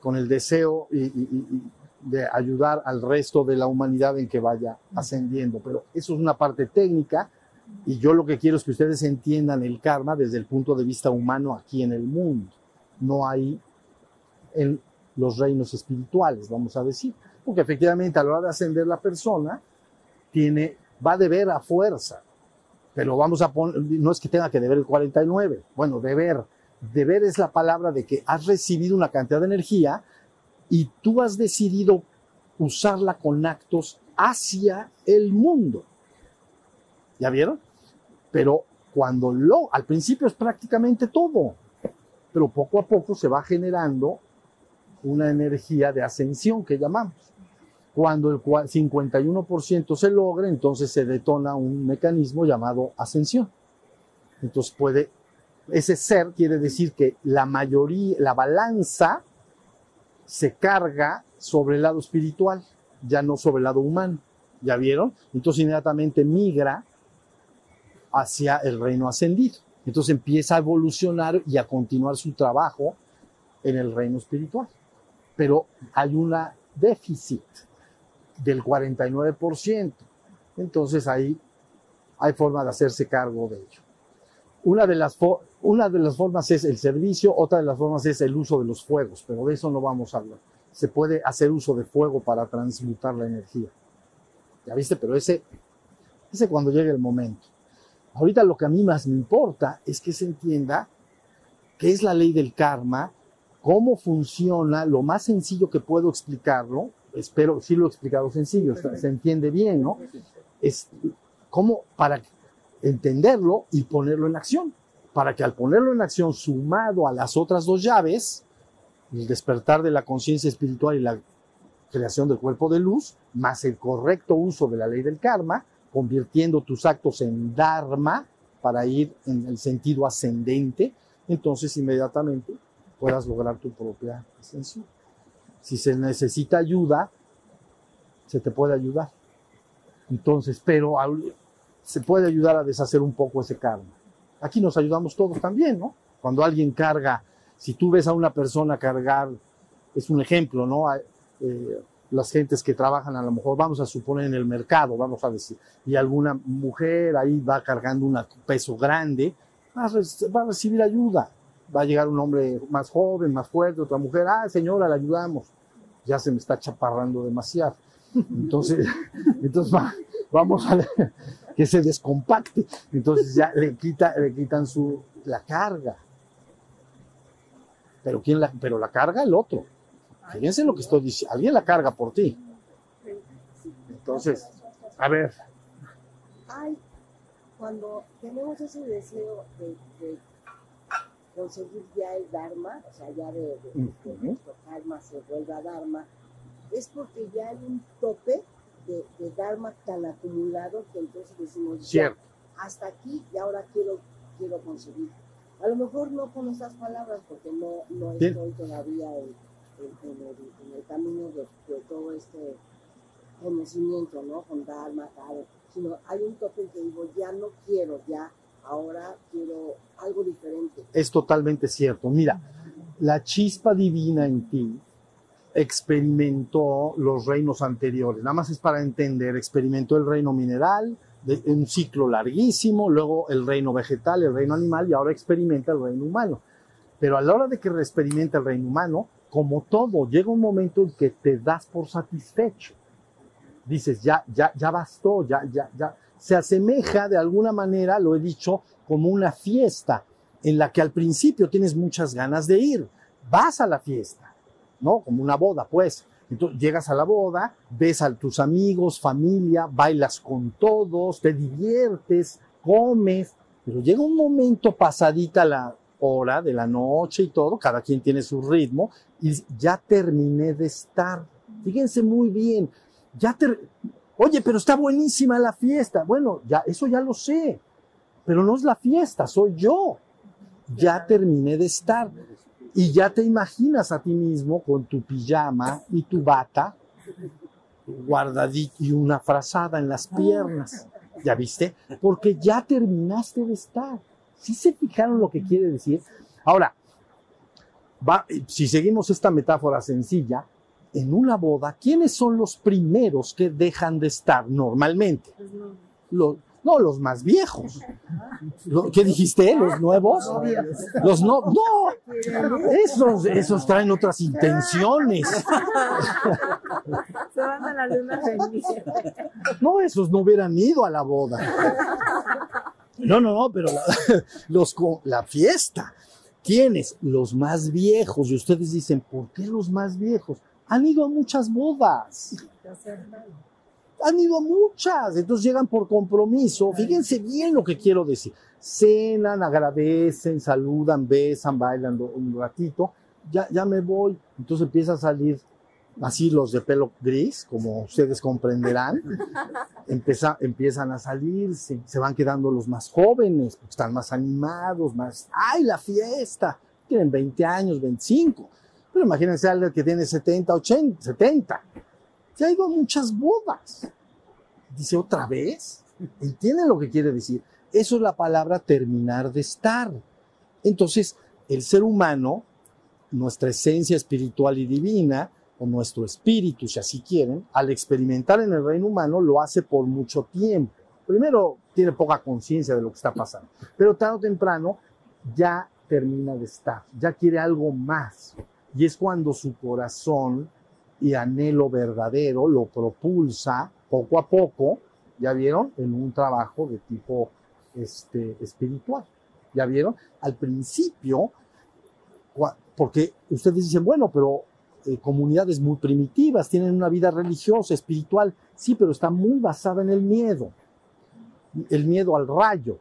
B: con el deseo de ayudar al resto de la humanidad en que vaya ascendiendo. Pero eso es una parte técnica y yo lo que quiero es que ustedes entiendan el karma desde el punto de vista humano aquí en el mundo, no hay en los reinos espirituales, vamos a decir. Porque efectivamente a la hora de ascender la persona, tiene, va a deber a fuerza. Pero vamos a poner, no es que tenga que deber el 49, bueno, deber. Deber es la palabra de que has recibido una cantidad de energía y tú has decidido usarla con actos hacia el mundo. ¿Ya vieron? Pero cuando lo, al principio es prácticamente todo, pero poco a poco se va generando una energía de ascensión que llamamos. Cuando el 51% se logra, entonces se detona un mecanismo llamado ascensión. Entonces puede, ese ser quiere decir que la mayoría, la balanza se carga sobre el lado espiritual, ya no sobre el lado humano. ¿Ya vieron? Entonces inmediatamente migra hacia el reino ascendido. Entonces empieza a evolucionar y a continuar su trabajo en el reino espiritual. Pero hay una déficit del 49%. Entonces ahí hay forma de hacerse cargo de ello. Una de, las una de las formas es el servicio, otra de las formas es el uso de los fuegos, pero de eso no vamos a hablar. Se puede hacer uso de fuego para transmutar la energía. ¿Ya viste? Pero ese, ese cuando llegue el momento. Ahorita lo que a mí más me importa es que se entienda qué es la ley del karma, cómo funciona, lo más sencillo que puedo explicarlo, espero, sí lo he explicado sencillo, se entiende bien, ¿no? Es cómo para entenderlo y ponerlo en acción, para que al ponerlo en acción sumado a las otras dos llaves, el despertar de la conciencia espiritual y la creación del cuerpo de luz, más el correcto uso de la ley del karma, convirtiendo tus actos en dharma para ir en el sentido ascendente, entonces inmediatamente puedas lograr tu propia ascensión. Si se necesita ayuda, se te puede ayudar. Entonces, pero se puede ayudar a deshacer un poco ese karma. Aquí nos ayudamos todos también, ¿no? Cuando alguien carga, si tú ves a una persona cargar, es un ejemplo, ¿no? Eh, las gentes que trabajan a lo mejor, vamos a suponer en el mercado, vamos a decir, y alguna mujer ahí va cargando un peso grande, va a recibir ayuda va a llegar un hombre más joven, más fuerte, otra mujer, ah, señora, la ayudamos. Ya se me está chaparrando demasiado. Entonces, entonces vamos a que se descompacte. Entonces ya le, quita, le quitan su, la carga. Pero, ¿quién la, pero la carga el otro. Fíjense lo que estoy diciendo. Alguien la carga por ti. Entonces, a ver.
C: Ay, cuando tenemos ese deseo de conseguir ya el Dharma, o sea, ya de, que nuestro karma se vuelva Dharma, es porque ya hay un tope de, Dharma tan acumulado que entonces decimos,
B: ya,
C: hasta aquí y ahora quiero, quiero conseguir. A lo mejor no con esas palabras, porque no, no estoy todavía en, el, camino de, todo este conocimiento, ¿no? Con Dharma, sino hay un tope en que digo, ya no quiero, ya ahora quiero algo diferente.
B: Es totalmente cierto. Mira, la chispa divina en ti experimentó los reinos anteriores. Nada más es para entender, experimentó el reino mineral, de un ciclo larguísimo, luego el reino vegetal, el reino animal y ahora experimenta el reino humano. Pero a la hora de que experimenta el reino humano, como todo, llega un momento en que te das por satisfecho. Dices, ya, ya, ya bastó, ya, ya, ya. Se asemeja de alguna manera, lo he dicho, como una fiesta en la que al principio tienes muchas ganas de ir. Vas a la fiesta, ¿no? Como una boda, pues. Entonces llegas a la boda, ves a tus amigos, familia, bailas con todos, te diviertes, comes, pero llega un momento pasadita la hora de la noche y todo, cada quien tiene su ritmo, y ya terminé de estar. Fíjense muy bien, ya te... Oye, pero está buenísima la fiesta. Bueno, ya, eso ya lo sé, pero no es la fiesta, soy yo. Ya terminé de estar. Y ya te imaginas a ti mismo con tu pijama y tu bata guardadita y una frazada en las piernas. ¿Ya viste? Porque ya terminaste de estar. ¿Sí se fijaron lo que quiere decir? Ahora, va, si seguimos esta metáfora sencilla, en una boda, ¿quiénes son los primeros que dejan de estar normalmente? Los, no, los más viejos. ¿Qué dijiste? ¿Los nuevos? Los no, no. Esos, esos traen otras intenciones.
E: Se van a la luna
B: No, esos no hubieran ido a la boda. No, no, no, pero la, los la fiesta. ¿Quiénes? Los más viejos. Y ustedes dicen, ¿por qué los más viejos? Han ido a muchas bodas han ido muchas, entonces llegan por compromiso. Fíjense bien lo que quiero decir. Cenan, agradecen, saludan, besan, bailan un ratito. Ya, ya me voy. Entonces empieza a salir así los de pelo gris, como ustedes comprenderán. Empieza, empiezan a salir, se, se, van quedando los más jóvenes, porque están más animados, más, ¡ay, la fiesta! Tienen 20 años, 25. Pero imagínense alguien que tiene 70, 80, 70 ya ha ido a muchas bodas. Dice otra vez. ¿Entienden lo que quiere decir? Eso es la palabra terminar de estar. Entonces, el ser humano, nuestra esencia espiritual y divina, nuestro espíritu, si así quieren, al experimentar en el reino humano, lo hace por mucho tiempo. Primero, tiene poca conciencia de lo que está pasando, pero tarde o temprano ya termina de estar, ya quiere algo más. Y es cuando su corazón y anhelo verdadero lo propulsa poco a poco, ya vieron, en un trabajo de tipo este, espiritual. ¿Ya vieron? Al principio, porque ustedes dicen, bueno, pero eh, comunidades muy primitivas tienen una vida religiosa, espiritual, sí, pero está muy basada en el miedo. El miedo al rayo,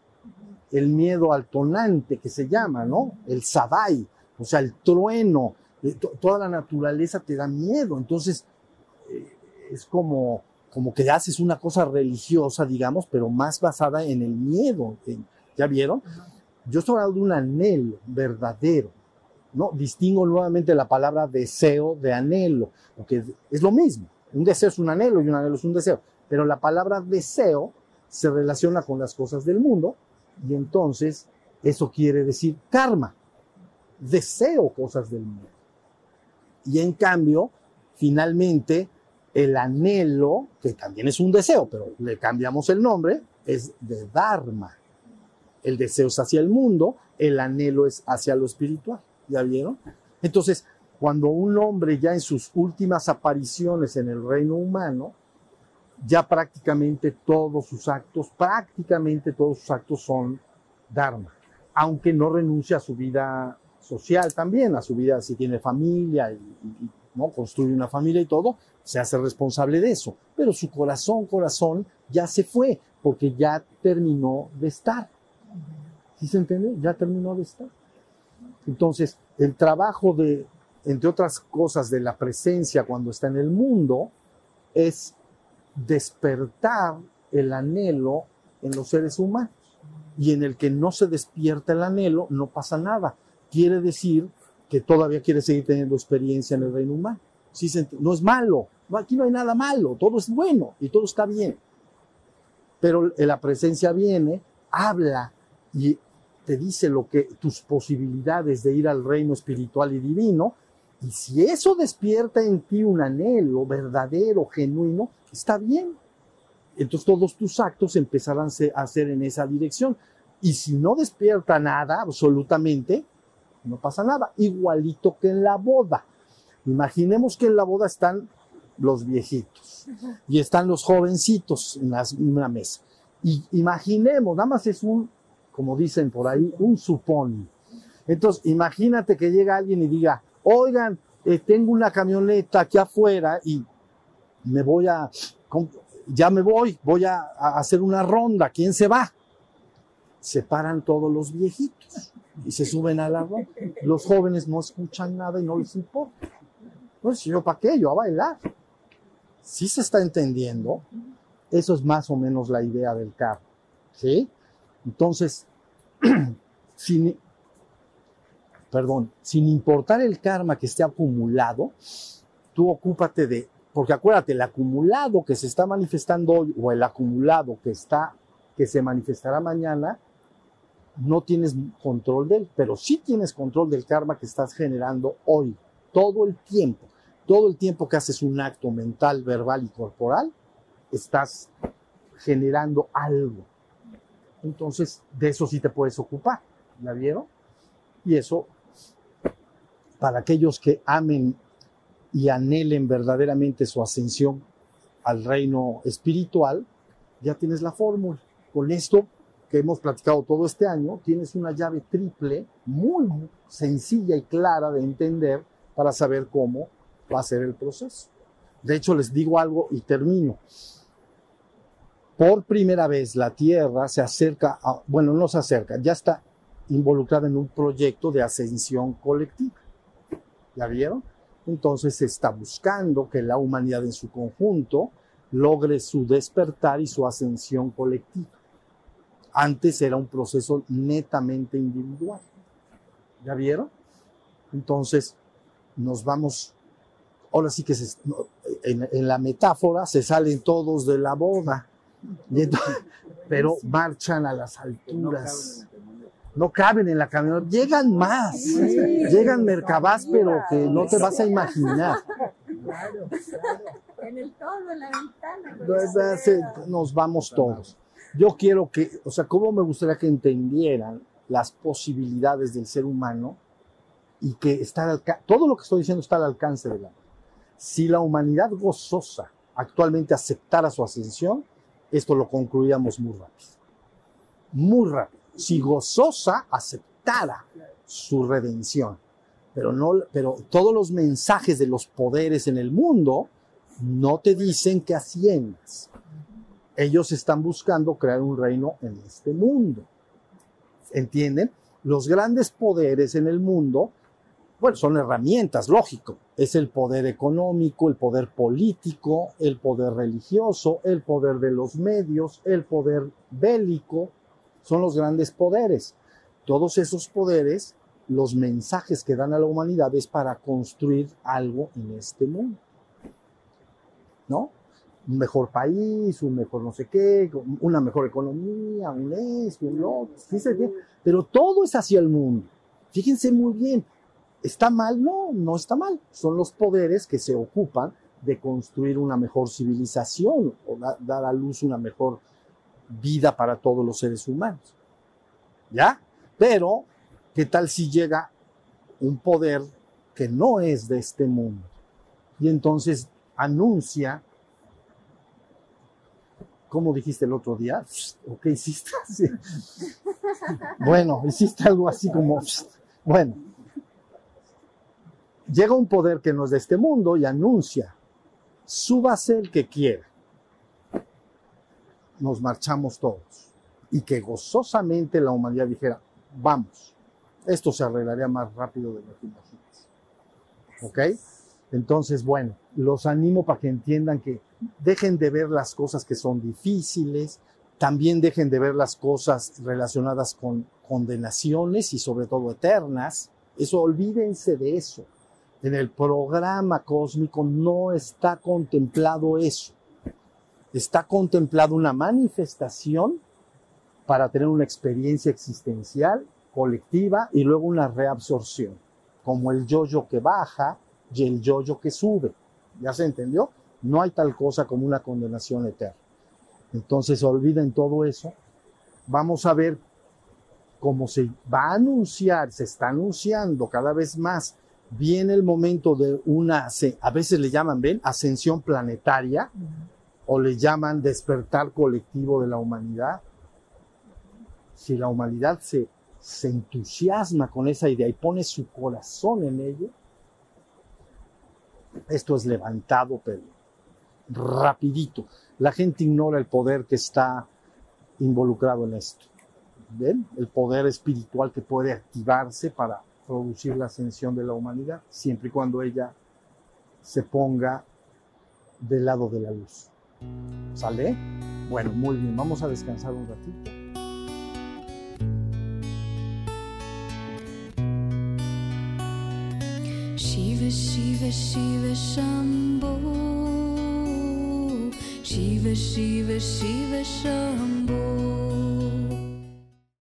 B: el miedo al tonante que se llama, ¿no? El sadai, o sea, el trueno, toda la naturaleza te da miedo, entonces eh, es como, como que haces una cosa religiosa, digamos, pero más basada en el miedo. ¿Ya vieron? Yo estoy hablando de un anhelo verdadero, ¿no? Distingo nuevamente la palabra deseo de anhelo, porque es lo mismo. Un deseo es un anhelo y un anhelo es un deseo, pero la palabra deseo se relaciona con las cosas del mundo y entonces eso quiere decir karma. Deseo cosas del mundo. Y en cambio, finalmente, el anhelo, que también es un deseo, pero le cambiamos el nombre, es de Dharma. El deseo es hacia el mundo, el anhelo es hacia lo espiritual. ¿Ya vieron? Entonces, cuando un hombre ya en sus últimas apariciones en el reino humano, ya prácticamente todos sus actos, prácticamente todos sus actos son Dharma, aunque no renuncia a su vida social también, a su vida si tiene familia y, ¿no? construye una familia y todo, se hace responsable de eso. Pero su corazón, corazón, ya se fue, porque ya terminó de estar. ¿Sí se entiende? Ya terminó de estar. Entonces, el trabajo de, entre otras cosas, de la presencia cuando está en el mundo, es despertar el anhelo en los seres humanos. Y en el que no se despierta el anhelo, no pasa nada quiere decir que todavía quiere seguir teniendo experiencia en el reino humano. Sí, no es malo, aquí no hay nada malo, todo es bueno y todo está bien. Pero la presencia viene, habla y te dice lo que tus posibilidades de ir al reino espiritual y divino, y si eso despierta en ti un anhelo verdadero, genuino, está bien. Entonces todos tus actos empezarán a hacer en esa dirección. Y si no despierta nada, absolutamente, no pasa nada. Igualito que en la boda. Imaginemos que en la boda están los viejitos y están los jovencitos en, las, en una mesa. Y imaginemos, nada más es un, como dicen por ahí, un supón. Entonces, imagínate que llega alguien y diga, oigan, eh, tengo una camioneta aquí afuera y me voy a, ya me voy, voy a, hacer una ronda, ¿quién se va? Se paran todos los viejitos y se suben a la ronda. Los jóvenes no escuchan nada y no les importa. Pues yo, ¿para qué? Yo a bailar. Si se está entendiendo, eso es más o menos la idea del carro. ¿Sí? Entonces, sin, perdón, sin importar el karma que esté acumulado, tú ocúpate de, porque acuérdate, el acumulado que se está manifestando hoy o el acumulado que está, que se manifestará mañana, no tienes control de él, pero sí tienes control del karma que estás generando hoy, todo el tiempo. Todo el tiempo que haces un acto mental, verbal y corporal, estás generando algo. Entonces, de eso sí te puedes ocupar. ¿La vieron? Y eso para aquellos que amen y anhelen verdaderamente su ascensión al reino espiritual, ya tienes la fórmula. Con esto que hemos platicado todo este año, tienes una llave triple muy sencilla y clara de entender para saber cómo va a ser el proceso. De hecho, les digo algo y termino. Por primera vez la Tierra se acerca, bueno, no se acerca, ya está involucrada en un proyecto de ascensión colectiva. ¿Ya vieron? Entonces se está buscando que la humanidad en su conjunto logre su despertar y su ascensión colectiva. Antes era un proceso netamente individual. ¿Ya vieron? Entonces nos vamos, ahora sí que en, la metáfora se salen todos de la boda, entonces, pero marchan a las alturas no caben en la camioneta, llegan más, sí, llegan Mercabás, pero que no te vas a imaginar.
E: Claro, claro. En el todo, en la ventana.
B: Nos vamos todos. Yo quiero que, o sea, cómo me gustaría que entendieran las posibilidades del ser humano y que está al todo lo que estoy diciendo está al alcance de la Si la humanidad gozosa actualmente aceptara su ascensión, esto lo concluíamos muy rápido. Muy rápido si gozosa aceptara su redención. Pero, no, pero todos los mensajes de los poderes en el mundo no te dicen que asciendas. Ellos están buscando crear un reino en este mundo. ¿Entienden? Los grandes poderes en el mundo, bueno, son herramientas, lógico. Es el poder económico, el poder político, el poder religioso, el poder de los medios, el poder bélico, son los grandes poderes. Todos esos poderes, los mensajes que dan a la humanidad es para construir algo en este mundo. ¿No? Un mejor país, un mejor no sé qué, una mejor economía, un esto, un lo pero todo es hacia el mundo. Fíjense muy bien, ¿está mal? No, no está mal. Son los poderes que se ocupan de construir una mejor civilización o dar a luz una mejor vida para todos los seres humanos. ¿Ya? Pero, ¿qué tal si llega un poder que no es de este mundo? Y entonces anuncia, ¿cómo dijiste el otro día? ¿O qué hiciste? Bueno, hiciste algo así como, bueno, llega un poder que no es de este mundo y anuncia, súbase el que quiera nos marchamos todos. Y que gozosamente la humanidad dijera, vamos, esto se arreglaría más rápido de lo que imaginas. ¿Ok? Entonces, bueno, los animo para que entiendan que dejen de ver las cosas que son difíciles, también dejen de ver las cosas relacionadas con condenaciones y sobre todo eternas. Eso, olvídense de eso. En el programa cósmico no está contemplado eso está contemplado una manifestación para tener una experiencia existencial colectiva y luego una reabsorción, como el yoyo que baja y el yoyo que sube. ¿Ya se entendió? No hay tal cosa como una condenación eterna. Entonces olviden todo eso. Vamos a ver cómo se va a anunciar, se está anunciando cada vez más. Viene el momento de una, a veces le llaman, ven, ascensión planetaria o le llaman despertar colectivo de la humanidad. Si la humanidad se, se entusiasma con esa idea y pone su corazón en ello, esto es levantado, pero rapidito. La gente ignora el poder que está involucrado en esto. ¿Ven? El poder espiritual que puede activarse para producir la ascensión de la humanidad, siempre y cuando ella se ponga del lado de la luz. ¿Sale? Bueno, muy bien, vamos a descansar un ratito.
A: Shiva Shiva